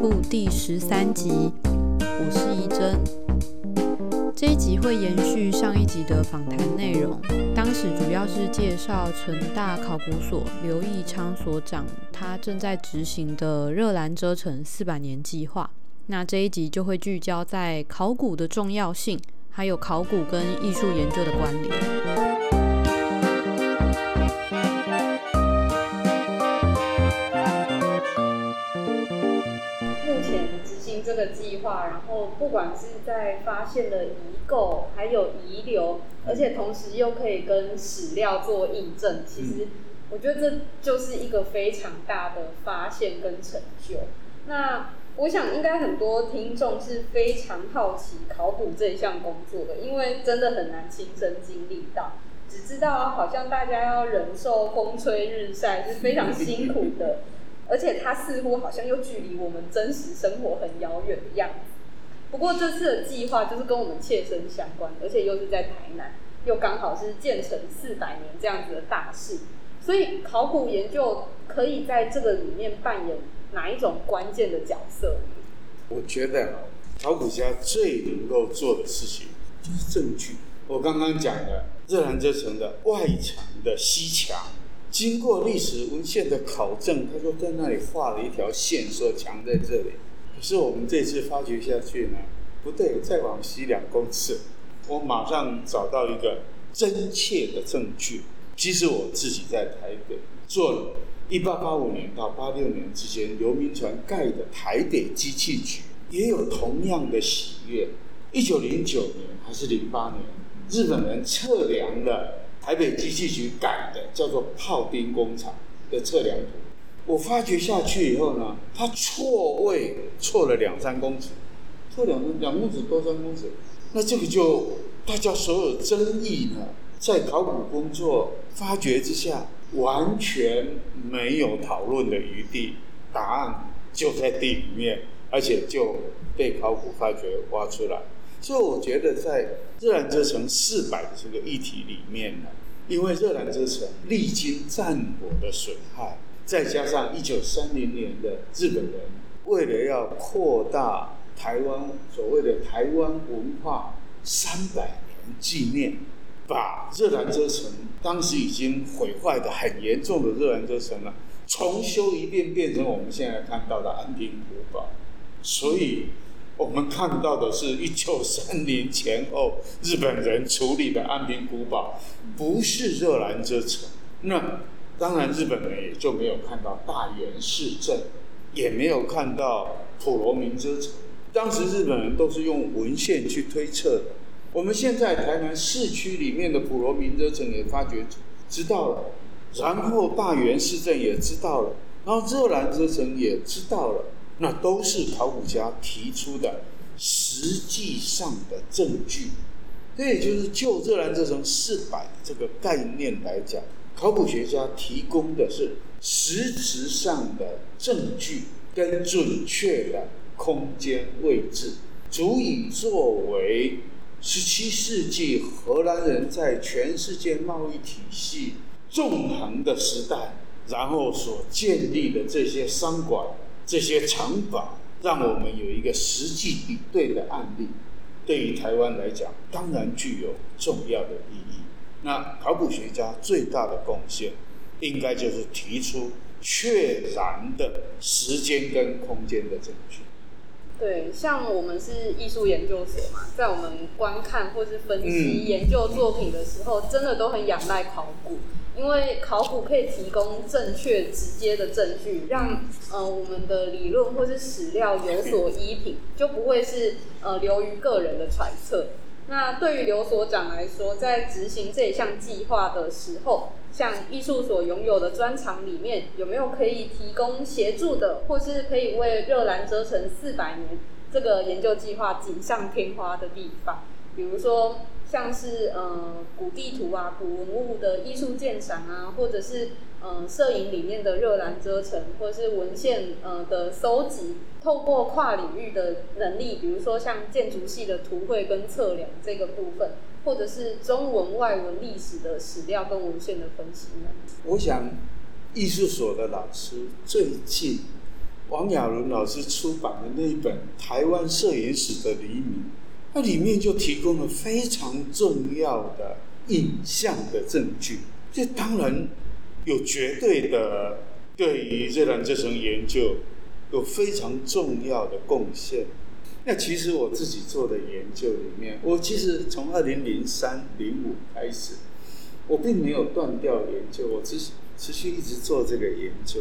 部第十三集，我是怡珍。这一集会延续上一集的访谈内容，当时主要是介绍成大考古所刘义昌所长他正在执行的热兰遮城四百年计划。那这一集就会聚焦在考古的重要性，还有考古跟艺术研究的关联。这个计划，然后不管是在发现了遗构，还有遗留，而且同时又可以跟史料做印证，其实我觉得这就是一个非常大的发现跟成就。那我想应该很多听众是非常好奇考古这一项工作的，因为真的很难亲身经历到，只知道好像大家要忍受风吹日晒是非常辛苦的。而且它似乎好像又距离我们真实生活很遥远的样子。不过这次的计划就是跟我们切身相关，而且又是在台南，又刚好是建成四百年这样子的大事，所以考古研究可以在这个里面扮演哪一种关键的角色？我觉得考古家最能够做的事情就是证据。我刚刚讲的热兰遮城的外墙的西墙。经过历史文献的考证，他就在那里画了一条线，说墙在这里。可是我们这次发掘下去呢，不对，再往西两公尺，我马上找到一个真切的证据。其实我自己在台北做了1885年到86年之间刘铭传盖的台北机器局，也有同样的喜悦。1909年还是08年，日本人测量了。台北机器局改的叫做炮兵工厂的测量图，我发掘下去以后呢，它错位错了两三公尺，错两两公尺多三公尺，那这个就大家所有争议呢，在考古工作发掘之下，完全没有讨论的余地，答案就在地里面，而且就被考古发掘挖出来。所以我觉得，在自然之城四百这个议题里面呢，因为热兰遮城历经战火的损害，再加上一九三零年的日本人为了要扩大台湾所谓的台湾文化三百年纪念，把热兰遮城当时已经毁坏的很严重的热兰遮城呢，重修一遍，变成我们现在看到的安平古堡，所以。我们看到的是一九三零前后日本人处理的安平古堡，不是热兰遮城。那当然，日本人也就没有看到大原市镇，也没有看到普罗民遮城。当时日本人都是用文献去推测的。我们现在台南市区里面的普罗民遮城也发掘知道了，然后大原市镇也知道了，然后热兰遮城也知道了。那都是考古家提出的实际上的证据，这也就是就热兰遮城四百这个概念来讲，考古学家提供的是实质上的证据跟准确的空间位置，足以作为十七世纪荷兰人在全世界贸易体系纵横的时代，然后所建立的这些商馆。这些藏宝让我们有一个实际比对的案例，对于台湾来讲，当然具有重要的意义。那考古学家最大的贡献，应该就是提出确然的时间跟空间的证据。对，像我们是艺术研究所嘛，在我们观看或是分析研究作品的时候，真的都很仰赖考古。因为考古可以提供正确、直接的证据，让呃我们的理论或是史料有所依凭，就不会是呃流于个人的揣测。那对于刘所长来说，在执行这一项计划的时候，像艺术所拥有的专长里面，有没有可以提供协助的，或是可以为热兰遮城四百年这个研究计划锦上添花的地方？比如说。像是呃古地图啊、古文物的艺术鉴赏啊，或者是呃摄影里面的热兰遮城，或者是文献呃的搜集，透过跨领域的能力，比如说像建筑系的图绘跟测量这个部分，或者是中文外文历史的史料跟文献的分析呢？我想艺术所的老师最近王亚伦老师出版的那一本《台湾摄影史的黎明》，那里面就提供了非常重要的影像的证据。这当然有绝对的对于热兰这层研究有非常重要的贡献。那其实我自己做的研究里面，我其实从二零零三零五开始，我并没有断掉研究，我持持续一直做这个研究。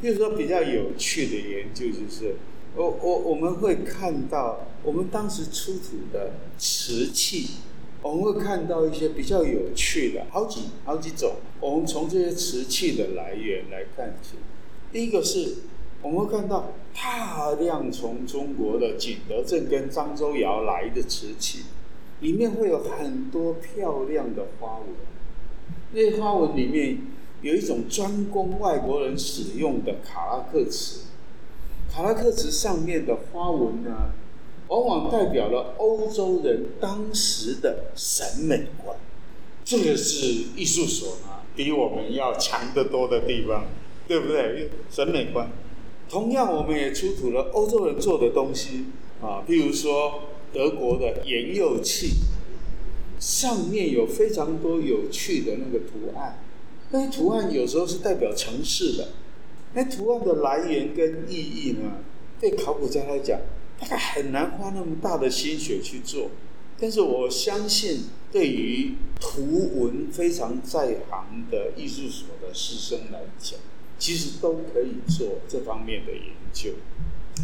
比如说比较有趣的研究，就是我我我们会看到我们当时出土的瓷器，我们会看到一些比较有趣的好几好几种。我们从这些瓷器的来源来看起，第一个是我们会看到大量从中国的景德镇跟漳州窑来的瓷器，里面会有很多漂亮的花纹，那些花纹里面。有一种专供外国人使用的卡拉克瓷，卡拉克瓷上面的花纹呢，往往代表了欧洲人当时的审美观。这个是艺术所呢比我们要强得多的地方，对不对？审美观。同样，我们也出土了欧洲人做的东西啊，譬如说德国的盐釉器，上面有非常多有趣的那个图案。那些图案有时候是代表城市的，那图案的来源跟意义呢？对考古家来讲，大概很难花那么大的心血去做。但是我相信，对于图文非常在行的艺术所的师生来讲，其实都可以做这方面的研究。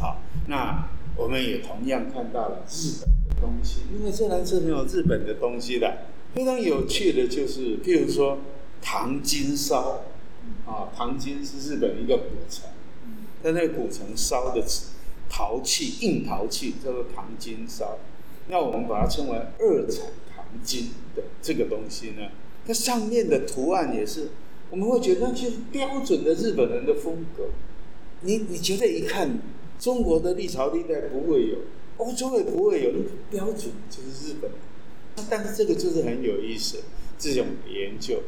好，那我们也同样看到了日本的东西，因为这来是没有日本的东西的。非常有趣的就是，譬如说。唐金烧，啊，唐金是日本一个古城，但那个古城烧的陶器，硬陶器叫做唐金烧。那我们把它称为二产唐金的这个东西呢，它上面的图案也是，我们会觉得那就标准的日本人的风格。你你觉得一看中国的历朝历代不会有，欧洲也不会有，那个标准就是日本。但是这个就是很有意思，这种研究。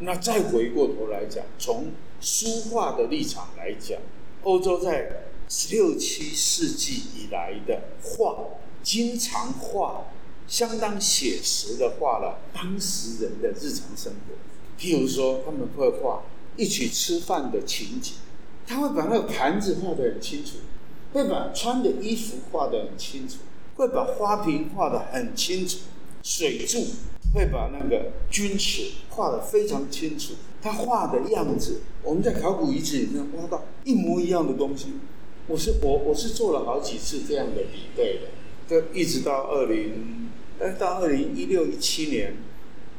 那再回过头来讲，从书画的立场来讲，欧洲在十六七世纪以来的画，经常画相当写实的画了当时人的日常生活。譬如说，他们会画一起吃饭的情景，他会把那个盘子画得很清楚，会把穿的衣服画得很清楚，会把花瓶画得很清楚，水柱。会把那个军尺画得非常清楚，他画的样子，我们在考古遗址里面挖到一模一样的东西。我是我我是做了好几次这样的比对的，就一直到二零，呃，到二零一六一七年，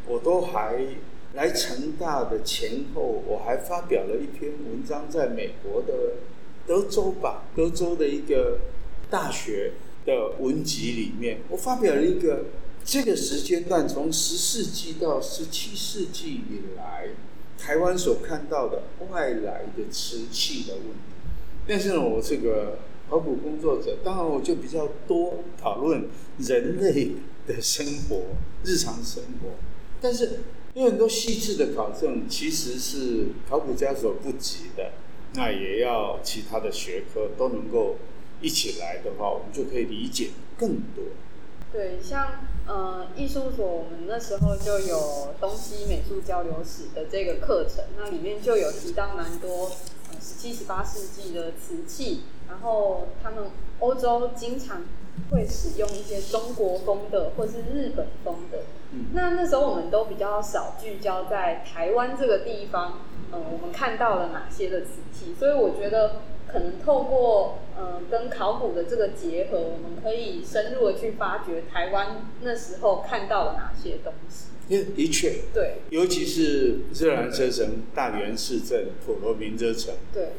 我都还来成大的前后，我还发表了一篇文章，在美国的德州吧，德州的一个大学的文集里面，我发表了一个。这个时间段从十世纪到十七世纪以来，台湾所看到的外来的瓷器的问题。但是呢，我这个考古工作者，当然我就比较多讨论人类的生活、日常生活。但是有很多细致的考证，其实是考古家所不及的。那也要其他的学科都能够一起来的话，我们就可以理解更多。对，像呃艺术所，我们那时候就有东西美术交流史的这个课程，那里面就有提到蛮多十七、十八世纪的瓷器，然后他们欧洲经常会使用一些中国风的或是日本风的。那那时候我们都比较少聚焦在台湾这个地方，嗯，我们看到了哪些的瓷器，所以我觉得。可能透过呃跟考古的这个结合，我们可以深入的去发掘台湾那时候看到了哪些东西。的确，对，尤其是热兰遮城、大元市镇、普罗民遮城，对，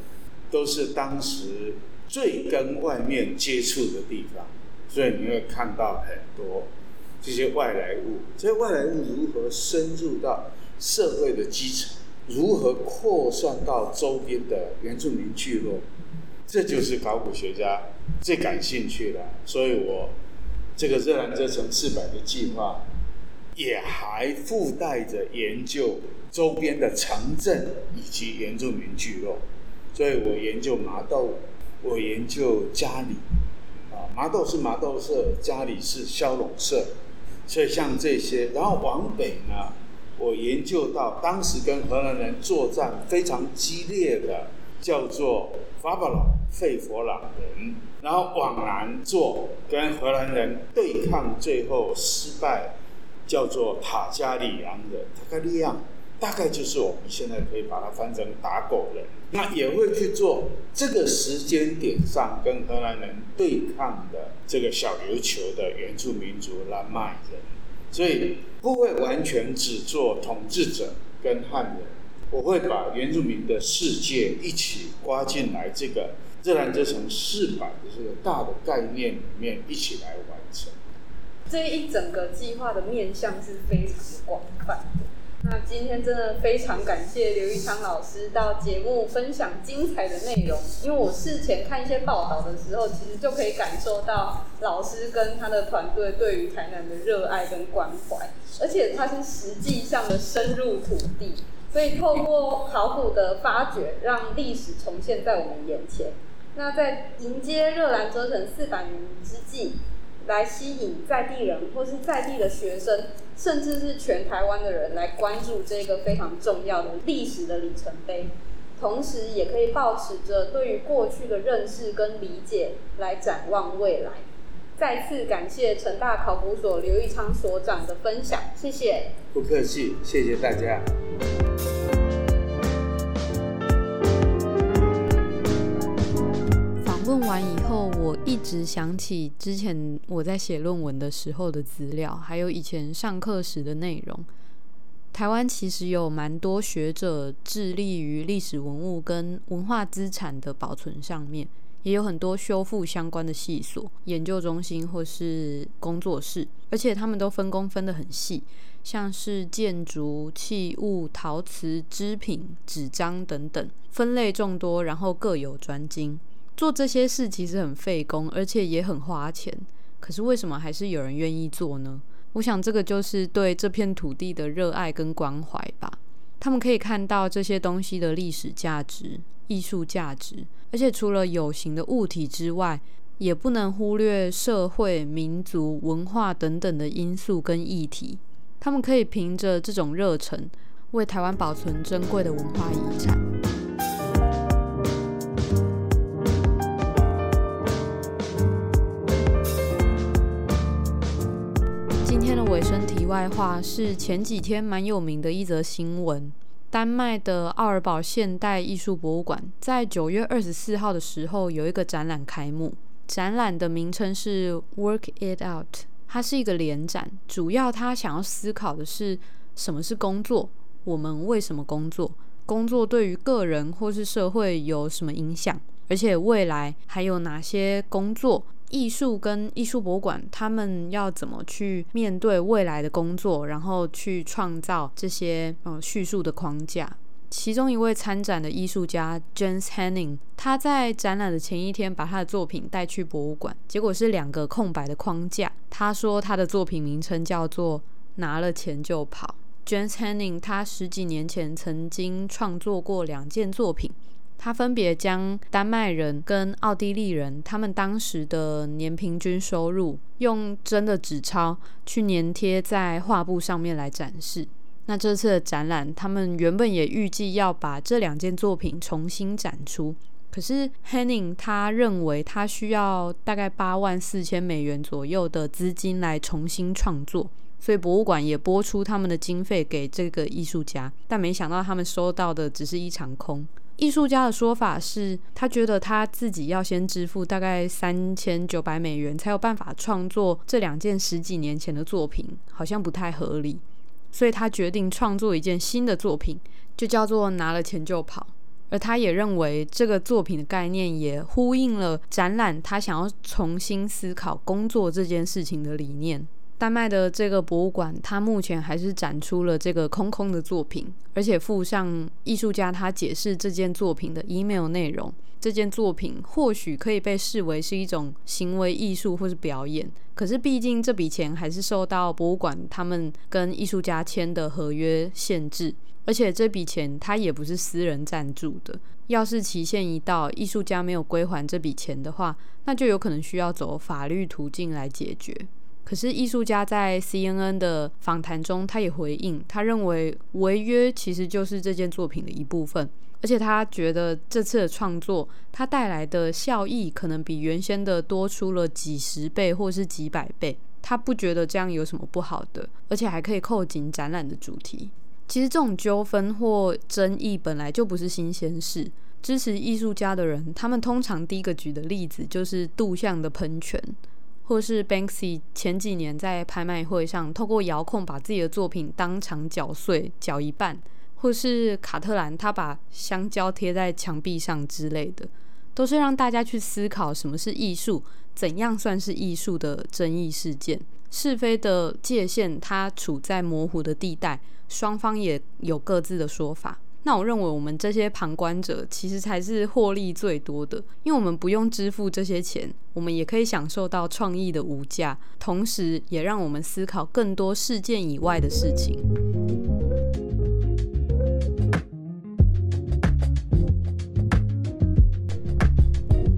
都是当时最跟外面接触的地方，所以你会看到很多这些外来物。这些外来物如何深入到社会的基层，如何扩散到周边的原住民聚落？这就是考古学家最感兴趣的，所以我这个热兰遮城四百的计划，也还附带着研究周边的城镇以及原住民聚落。所以我研究麻豆，我研究家里，啊，麻豆是麻豆社，家里是消龙社，所以像这些，然后往北呢，我研究到当时跟荷兰人作战非常激烈的，叫做法巴朗费佛朗人，然后往南做跟荷兰人对抗，最后失败，叫做塔加里昂人，塔加利昂。大概就是我们现在可以把它翻成打狗人，那也会去做这个时间点上跟荷兰人对抗的这个小琉球的原住民族兰麦人，所以不会完全只做统治者跟汉人，我会把原住民的世界一起刮进来，这个自然这层四百的这个大的概念里面一起来完成。这一整个计划的面向是非常广泛的。那今天真的非常感谢刘玉昌老师到节目分享精彩的内容，因为我事前看一些报道的时候，其实就可以感受到老师跟他的团队对于台南的热爱跟关怀，而且他是实际上的深入土地，所以透过考古的发掘，让历史重现在我们眼前。那在迎接热兰遮城四百年之际。来吸引在地人或是在地的学生，甚至是全台湾的人来关注这个非常重要的历史的里程碑，同时也可以保持着对于过去的认识跟理解来展望未来。再次感谢成大考古所刘义昌所长的分享，谢谢。不客气，谢谢大家。完以后，我一直想起之前我在写论文的时候的资料，还有以前上课时的内容。台湾其实有蛮多学者致力于历史文物跟文化资产的保存上面，也有很多修复相关的系所、研究中心或是工作室，而且他们都分工分得很细，像是建筑、器物、陶瓷、织品、纸张等等，分类众多，然后各有专精。做这些事其实很费工，而且也很花钱。可是为什么还是有人愿意做呢？我想这个就是对这片土地的热爱跟关怀吧。他们可以看到这些东西的历史价值、艺术价值，而且除了有形的物体之外，也不能忽略社会、民族、文化等等的因素跟议题。他们可以凭着这种热忱，为台湾保存珍贵的文化遗产。外话是前几天蛮有名的一则新闻：丹麦的奥尔堡现代艺术博物馆在九月二十四号的时候有一个展览开幕。展览的名称是 Work It Out，它是一个联展，主要他想要思考的是什么是工作，我们为什么工作，工作对于个人或是社会有什么影响，而且未来还有哪些工作。艺术跟艺术博物馆，他们要怎么去面对未来的工作，然后去创造这些呃叙述的框架？其中一位参展的艺术家 James Henning，他在展览的前一天把他的作品带去博物馆，结果是两个空白的框架。他说他的作品名称叫做“拿了钱就跑”。James Henning 他十几年前曾经创作过两件作品。他分别将丹麦人跟奥地利人他们当时的年平均收入用真的纸钞去粘贴在画布上面来展示。那这次的展览，他们原本也预计要把这两件作品重新展出，可是 Henning 他认为他需要大概八万四千美元左右的资金来重新创作，所以博物馆也拨出他们的经费给这个艺术家，但没想到他们收到的只是一场空。艺术家的说法是，他觉得他自己要先支付大概三千九百美元，才有办法创作这两件十几年前的作品，好像不太合理，所以他决定创作一件新的作品，就叫做拿了钱就跑。而他也认为这个作品的概念也呼应了展览他想要重新思考工作这件事情的理念。丹麦的这个博物馆，它目前还是展出了这个空空的作品，而且附上艺术家他解释这件作品的 email 内容。这件作品或许可以被视为是一种行为艺术或是表演，可是毕竟这笔钱还是受到博物馆他们跟艺术家签的合约限制，而且这笔钱它也不是私人赞助的。要是期限一到，艺术家没有归还这笔钱的话，那就有可能需要走法律途径来解决。可是艺术家在 CNN 的访谈中，他也回应，他认为违约其实就是这件作品的一部分，而且他觉得这次的创作，它带来的效益可能比原先的多出了几十倍或是几百倍。他不觉得这样有什么不好的，而且还可以扣紧展览的主题。其实这种纠纷或争议本来就不是新鲜事。支持艺术家的人，他们通常第一个举的例子就是杜象的喷泉。或是 Banksy 前几年在拍卖会上透过遥控把自己的作品当场搅碎，搅一半；或是卡特兰他把香蕉贴在墙壁上之类的，都是让大家去思考什么是艺术，怎样算是艺术的争议事件。是非的界限它处在模糊的地带，双方也有各自的说法。那我认为我们这些旁观者其实才是获利最多的，因为我们不用支付这些钱，我们也可以享受到创意的无价，同时也让我们思考更多事件以外的事情。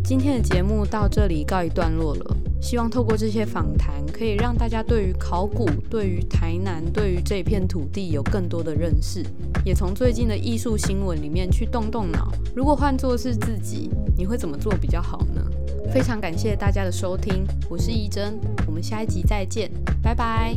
今天的节目到这里告一段落了。希望透过这些访谈，可以让大家对于考古、对于台南、对于这片土地有更多的认识，也从最近的艺术新闻里面去动动脑。如果换做是自己，你会怎么做比较好呢？非常感谢大家的收听，我是怡珍，我们下一集再见，拜拜。